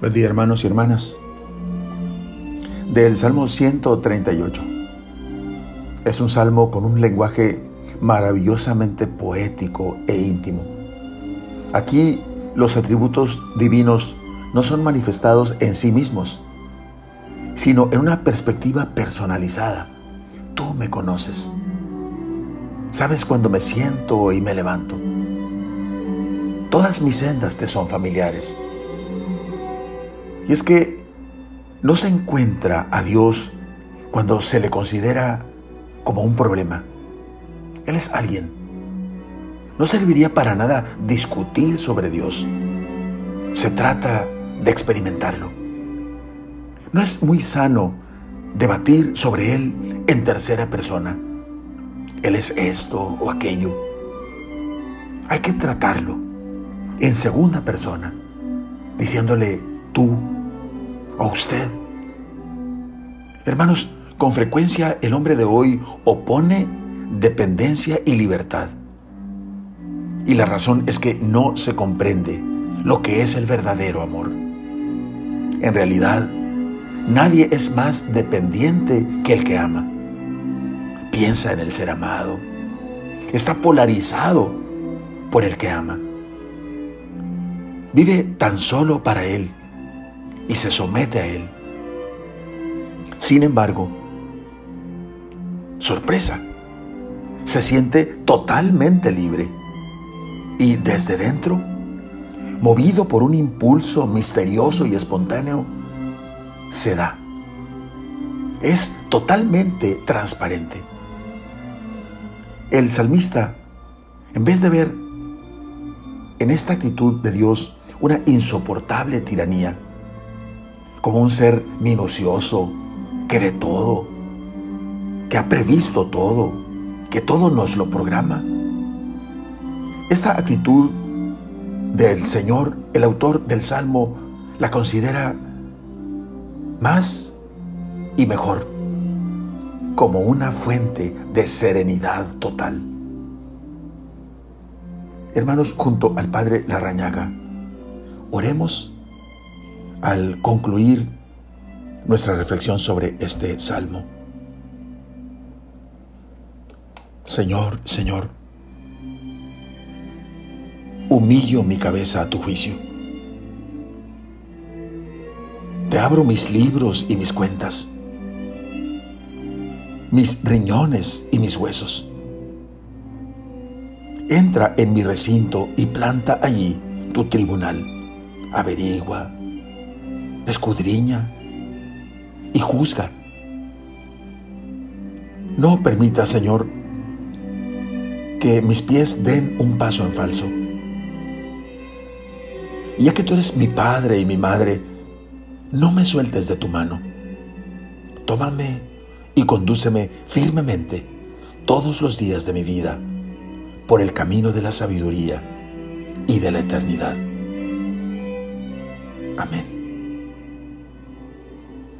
Buen día hermanos y hermanas. Del Salmo 138. Es un salmo con un lenguaje maravillosamente poético e íntimo. Aquí los atributos divinos no son manifestados en sí mismos, sino en una perspectiva personalizada. Tú me conoces. Sabes cuando me siento y me levanto. Todas mis sendas te son familiares. Y es que no se encuentra a Dios cuando se le considera como un problema. Él es alguien. No serviría para nada discutir sobre Dios. Se trata de experimentarlo. No es muy sano debatir sobre Él en tercera persona. Él es esto o aquello. Hay que tratarlo en segunda persona, diciéndole tú o usted. Hermanos, con frecuencia el hombre de hoy opone dependencia y libertad. Y la razón es que no se comprende lo que es el verdadero amor. En realidad, nadie es más dependiente que el que ama. Piensa en el ser amado. Está polarizado por el que ama. Vive tan solo para él y se somete a Él. Sin embargo, sorpresa, se siente totalmente libre y desde dentro, movido por un impulso misterioso y espontáneo, se da. Es totalmente transparente. El salmista, en vez de ver en esta actitud de Dios una insoportable tiranía, como un ser minucioso, que ve todo, que ha previsto todo, que todo nos lo programa. Esa actitud del Señor, el autor del Salmo, la considera más y mejor como una fuente de serenidad total. Hermanos, junto al Padre Larrañaga, oremos al concluir nuestra reflexión sobre este salmo. Señor, Señor, humillo mi cabeza a tu juicio. Te abro mis libros y mis cuentas, mis riñones y mis huesos. Entra en mi recinto y planta allí tu tribunal. Averigua, escudriña y juzga. No permita, Señor, que mis pies den un paso en falso. Ya que tú eres mi padre y mi madre, no me sueltes de tu mano. Tómame y condúceme firmemente todos los días de mi vida por el camino de la sabiduría y de la eternidad. Amén.